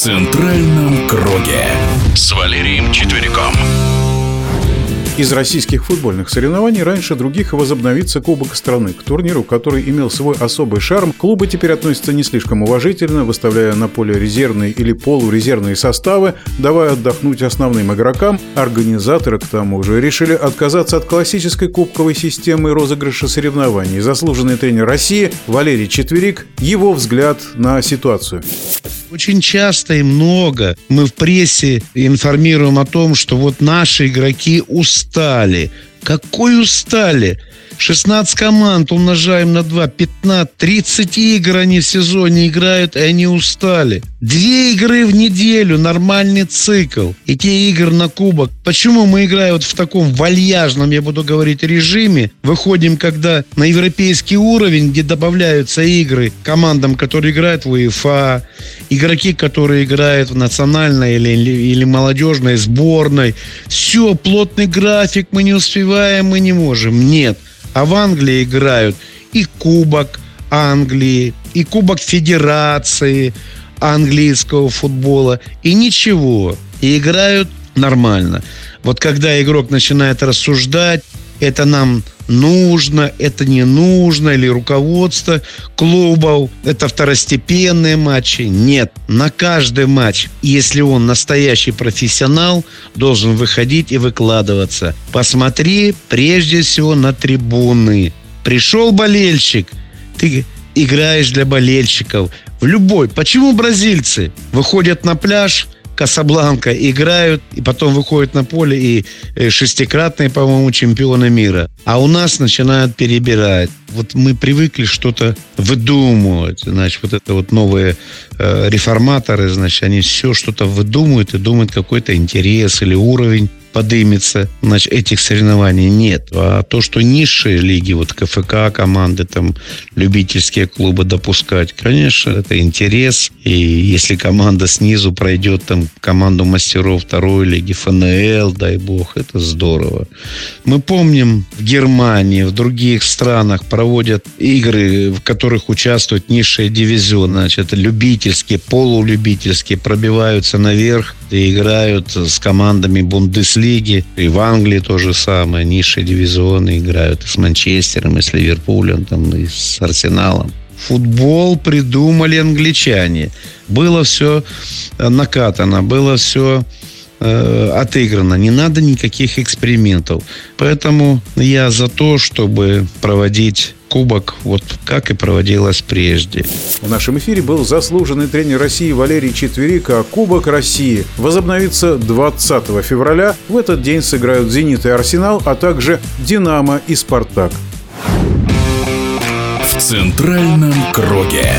центральном круге с Валерием Четвериком. Из российских футбольных соревнований раньше других возобновится Кубок страны. К турниру, который имел свой особый шарм, клубы теперь относятся не слишком уважительно, выставляя на поле резервные или полурезервные составы, давая отдохнуть основным игрокам. Организаторы, к тому же, решили отказаться от классической кубковой системы розыгрыша соревнований. Заслуженный тренер России Валерий Четверик, его взгляд на ситуацию. Очень часто и много мы в прессе информируем о том, что вот наши игроки устали. Какой устали? 16 команд умножаем на 2, 15, 30 игр они в сезоне играют, и они устали. Две игры в неделю, нормальный цикл. И те игры на кубок. Почему мы играем вот в таком вальяжном, я буду говорить, режиме? Выходим, когда на европейский уровень, где добавляются игры командам, которые играют в УЕФА, игроки, которые играют в национальной или, или молодежной сборной. Все, плотный график, мы не успеваем, мы не можем. Нет. А в Англии играют и Кубок Англии, и Кубок Федерации английского футбола. И ничего. И играют нормально. Вот когда игрок начинает рассуждать, это нам нужно, это не нужно, или руководство клубов, это второстепенные матчи. Нет, на каждый матч, если он настоящий профессионал, должен выходить и выкладываться. Посмотри прежде всего на трибуны. Пришел болельщик, ты играешь для болельщиков. В любой. Почему бразильцы выходят на пляж – Касабланка играют, и потом выходят на поле и э, шестикратные, по-моему, чемпионы мира. А у нас начинают перебирать. Вот мы привыкли что-то выдумывать. Значит, вот это вот новые э, реформаторы, значит, они все что-то выдумывают и думают какой-то интерес или уровень подымется значит, этих соревнований нет. А то, что низшие лиги, вот КФК команды, там, любительские клубы допускать, конечно, это интерес. И если команда снизу пройдет там команду мастеров второй лиги, ФНЛ, дай бог, это здорово. Мы помним, в Германии, в других странах проводят игры, в которых участвуют низшие дивизионы, значит, любительские, полулюбительские, пробиваются наверх и играют с командами Бундеслиги. И в Англии то же самое. Низшие дивизионы играют и с Манчестером, и с Ливерпулем, там, и с Арсеналом. Футбол придумали англичане. Было все накатано, было все э, отыграно. Не надо никаких экспериментов. Поэтому я за то, чтобы проводить кубок, вот как и проводилось прежде. В нашем эфире был заслуженный тренер России Валерий Четверик, а Кубок России возобновится 20 февраля. В этот день сыграют «Зенит» и «Арсенал», а также «Динамо» и «Спартак». В центральном круге.